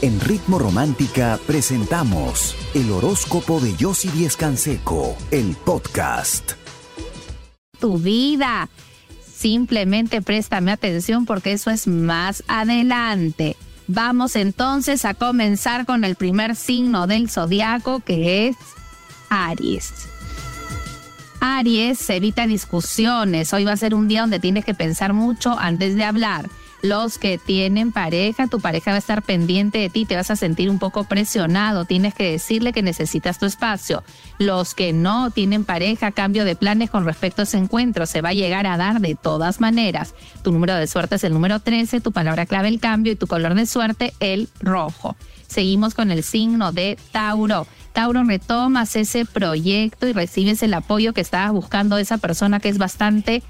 En Ritmo Romántica presentamos el horóscopo de Yossi Díez Canseco, el podcast. Tu vida. Simplemente préstame atención porque eso es más adelante. Vamos entonces a comenzar con el primer signo del zodiaco que es Aries. Aries, evita discusiones. Hoy va a ser un día donde tienes que pensar mucho antes de hablar. Los que tienen pareja, tu pareja va a estar pendiente de ti, te vas a sentir un poco presionado, tienes que decirle que necesitas tu espacio. Los que no tienen pareja, cambio de planes con respecto a ese encuentro, se va a llegar a dar de todas maneras. Tu número de suerte es el número 13, tu palabra clave el cambio y tu color de suerte el rojo. Seguimos con el signo de Tauro. Tauro, retomas ese proyecto y recibes el apoyo que estabas buscando esa persona que es bastante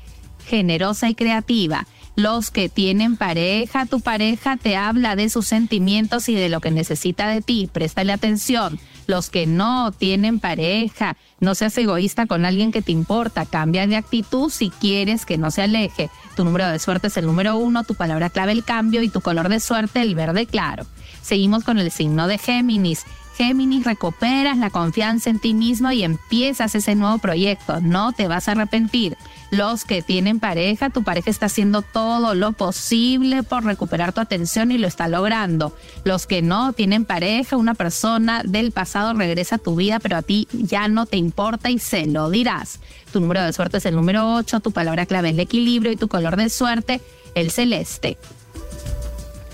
generosa y creativa. Los que tienen pareja, tu pareja te habla de sus sentimientos y de lo que necesita de ti, préstale atención. Los que no tienen pareja, no seas egoísta con alguien que te importa, cambia de actitud si quieres que no se aleje. Tu número de suerte es el número uno, tu palabra clave el cambio y tu color de suerte el verde claro. Seguimos con el signo de Géminis. Géminis, recuperas la confianza en ti mismo y empiezas ese nuevo proyecto. No te vas a arrepentir. Los que tienen pareja, tu pareja está haciendo todo lo posible por recuperar tu atención y lo está logrando. Los que no tienen pareja, una persona del pasado regresa a tu vida, pero a ti ya no te importa y se lo dirás. Tu número de suerte es el número 8, tu palabra clave es el equilibrio y tu color de suerte el celeste.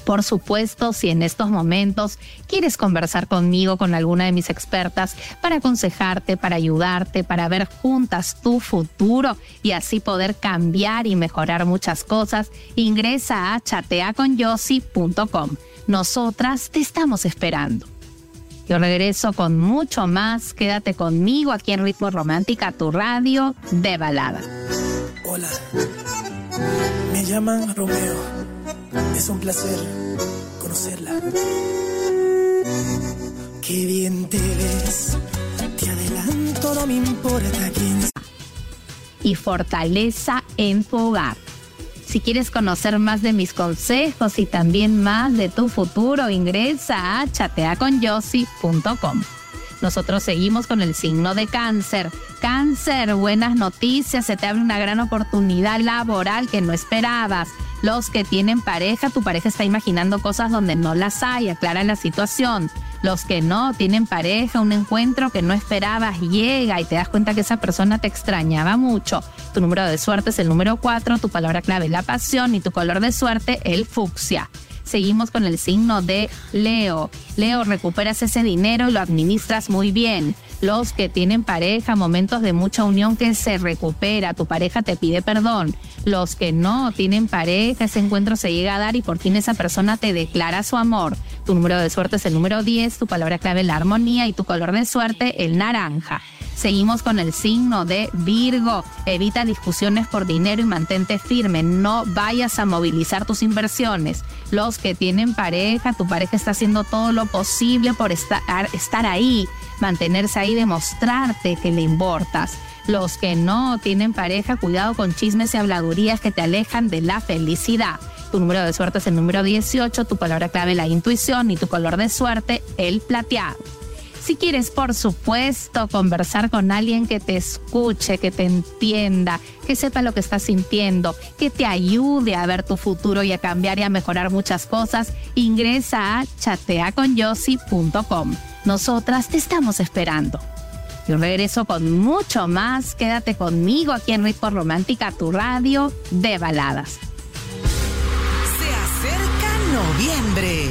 Por supuesto, si en estos momentos quieres conversar conmigo, con alguna de mis expertas, para aconsejarte, para ayudarte, para ver juntas tu futuro y así poder cambiar y mejorar muchas cosas, ingresa a chateaconyossi.com. Nosotras te estamos esperando. Yo regreso con mucho más. Quédate conmigo aquí en Ritmo Romántica, tu radio de balada. Hola, me llaman Romeo es un placer conocerla. Qué bien te ves, te adelanto, no me importa quién. Y fortaleza en tu hogar. Si quieres conocer más de mis consejos y también más de tu futuro, ingresa a chateaconyossi.com. Nosotros seguimos con el signo de cáncer. Cáncer, buenas noticias, se te abre una gran oportunidad laboral que no esperabas los que tienen pareja, tu pareja está imaginando cosas donde no las hay, aclara la situación. Los que no tienen pareja, un encuentro que no esperabas llega y te das cuenta que esa persona te extrañaba mucho. Tu número de suerte es el número 4, tu palabra clave la pasión y tu color de suerte el fucsia. Seguimos con el signo de Leo. Leo, recuperas ese dinero y lo administras muy bien los que tienen pareja, momentos de mucha unión que se recupera, tu pareja te pide perdón, los que no tienen pareja, ese encuentro se llega a dar y por fin esa persona te declara su amor. Tu número de suerte es el número 10, tu palabra clave la armonía y tu color de suerte el naranja. Seguimos con el signo de Virgo. Evita discusiones por dinero y mantente firme. No vayas a movilizar tus inversiones. Los que tienen pareja, tu pareja está haciendo todo lo posible por estar, ahí, mantenerse ahí, demostrarte que le importas. Los que no tienen pareja, cuidado con chismes y habladurías que te alejan de la felicidad. Tu número de suerte es el número 18, tu palabra clave la intuición y tu color de suerte el plateado. Si quieres, por supuesto, conversar con alguien que te escuche, que te entienda, que sepa lo que estás sintiendo, que te ayude a ver tu futuro y a cambiar y a mejorar muchas cosas, ingresa a chateaconyossi.com. Nosotras te estamos esperando. Yo regreso con mucho más. Quédate conmigo aquí en Ritmo Romántica, tu radio de baladas. Se acerca noviembre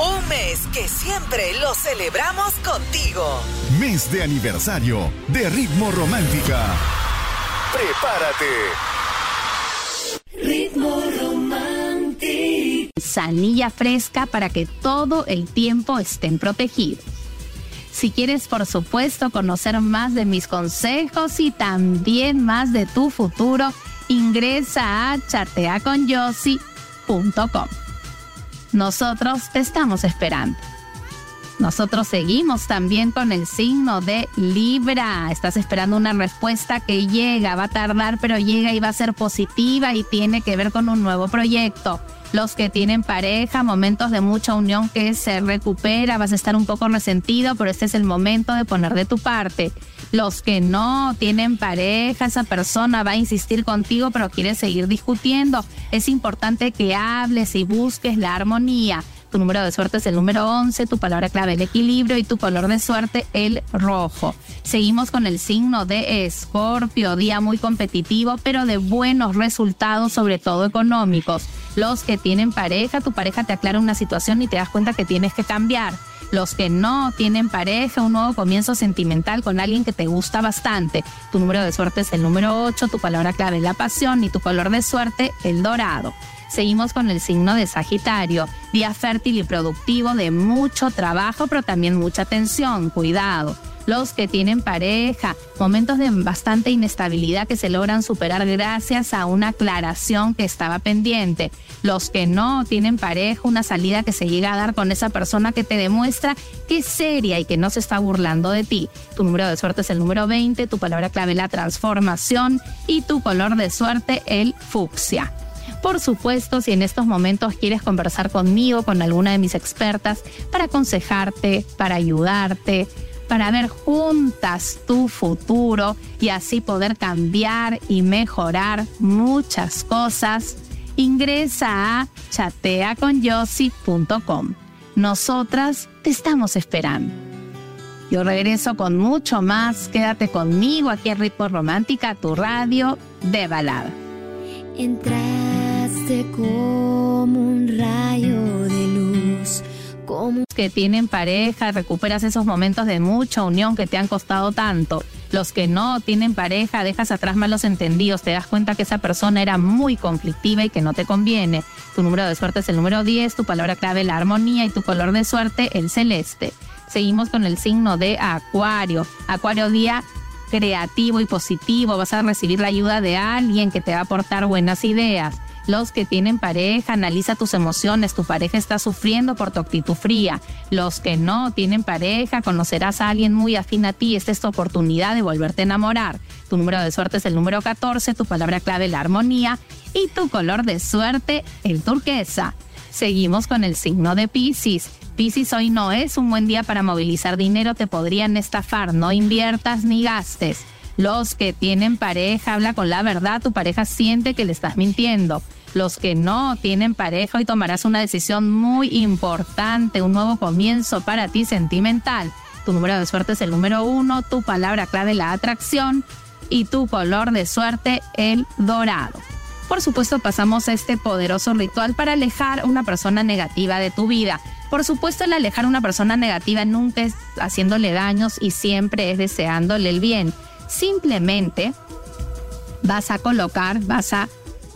un mes que siempre lo celebramos contigo. Mes de aniversario de Ritmo Romántica. Prepárate. Ritmo Romántica. Sanilla fresca para que todo el tiempo estén protegidos. Si quieres, por supuesto, conocer más de mis consejos y también más de tu futuro, ingresa a chateaconyossi.com. Nosotros te estamos esperando. Nosotros seguimos también con el signo de Libra. Estás esperando una respuesta que llega, va a tardar, pero llega y va a ser positiva y tiene que ver con un nuevo proyecto. Los que tienen pareja, momentos de mucha unión que se recupera, vas a estar un poco resentido, pero este es el momento de poner de tu parte. Los que no tienen pareja, esa persona va a insistir contigo, pero quiere seguir discutiendo. Es importante que hables y busques la armonía. Tu número de suerte es el número 11, tu palabra clave el equilibrio y tu color de suerte el rojo. Seguimos con el signo de Escorpio, día muy competitivo, pero de buenos resultados, sobre todo económicos. Los que tienen pareja, tu pareja te aclara una situación y te das cuenta que tienes que cambiar. Los que no tienen pareja, un nuevo comienzo sentimental con alguien que te gusta bastante. Tu número de suerte es el número 8, tu palabra clave es la pasión y tu color de suerte el dorado. Seguimos con el signo de Sagitario, día fértil y productivo de mucho trabajo, pero también mucha tensión, cuidado. Los que tienen pareja, momentos de bastante inestabilidad que se logran superar gracias a una aclaración que estaba pendiente. Los que no tienen pareja, una salida que se llega a dar con esa persona que te demuestra que es seria y que no se está burlando de ti. Tu número de suerte es el número 20, tu palabra clave la transformación y tu color de suerte el fucsia. Por supuesto, si en estos momentos quieres conversar conmigo, con alguna de mis expertas, para aconsejarte, para ayudarte, para ver juntas tu futuro y así poder cambiar y mejorar muchas cosas, ingresa a chateaconyossi.com. Nosotras te estamos esperando. Yo regreso con mucho más. Quédate conmigo aquí en Ritmo Romántica, tu radio de balada. Como un rayo de luz. Como que tienen pareja, recuperas esos momentos de mucha unión que te han costado tanto. Los que no tienen pareja, dejas atrás malos entendidos, te das cuenta que esa persona era muy conflictiva y que no te conviene. Tu número de suerte es el número 10, tu palabra clave la armonía y tu color de suerte el celeste. Seguimos con el signo de Acuario. Acuario día creativo y positivo, vas a recibir la ayuda de alguien que te va a aportar buenas ideas. Los que tienen pareja, analiza tus emociones, tu pareja está sufriendo por tu actitud fría. Los que no tienen pareja, conocerás a alguien muy afín a ti, esta es tu oportunidad de volverte a enamorar. Tu número de suerte es el número 14, tu palabra clave la armonía y tu color de suerte el turquesa. Seguimos con el signo de Pisces. Piscis hoy no es un buen día para movilizar dinero, te podrían estafar, no inviertas ni gastes. Los que tienen pareja, habla con la verdad, tu pareja siente que le estás mintiendo. Los que no tienen pareja, hoy tomarás una decisión muy importante, un nuevo comienzo para ti sentimental. Tu número de suerte es el número uno, tu palabra clave la atracción y tu color de suerte el dorado. Por supuesto, pasamos este poderoso ritual para alejar una persona negativa de tu vida. Por supuesto, el alejar a una persona negativa nunca es haciéndole daños y siempre es deseándole el bien. Simplemente vas a colocar, vas a,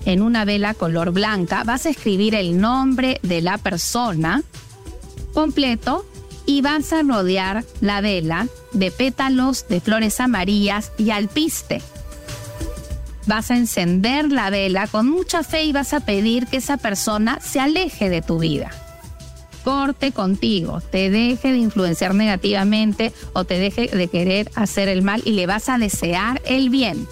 en una vela color blanca, vas a escribir el nombre de la persona completo y vas a rodear la vela de pétalos de flores amarillas y alpiste. Vas a encender la vela con mucha fe y vas a pedir que esa persona se aleje de tu vida corte contigo, te deje de influenciar negativamente o te deje de querer hacer el mal y le vas a desear el bien.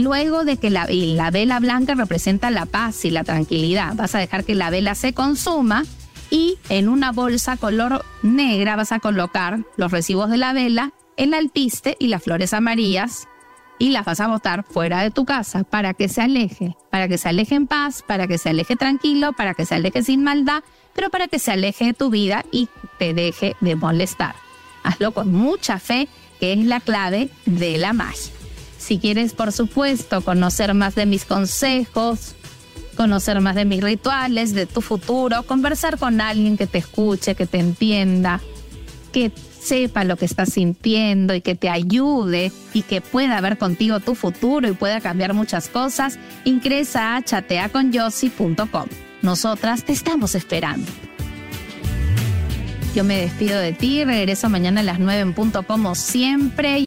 Luego de que la, la vela blanca representa la paz y la tranquilidad, vas a dejar que la vela se consuma y en una bolsa color negra vas a colocar los recibos de la vela, el alpiste y las flores amarillas y las vas a botar fuera de tu casa para que se aleje, para que se aleje en paz, para que se aleje tranquilo, para que se aleje sin maldad, pero para que se aleje de tu vida y te deje de molestar. Hazlo con mucha fe, que es la clave de la magia. Si quieres, por supuesto, conocer más de mis consejos, conocer más de mis rituales, de tu futuro, conversar con alguien que te escuche, que te entienda, que sepa lo que estás sintiendo y que te ayude y que pueda ver contigo tu futuro y pueda cambiar muchas cosas, ingresa a chateaconyossi.com. Nosotras te estamos esperando. Yo me despido de ti, regreso mañana a las 9 en punto como siempre.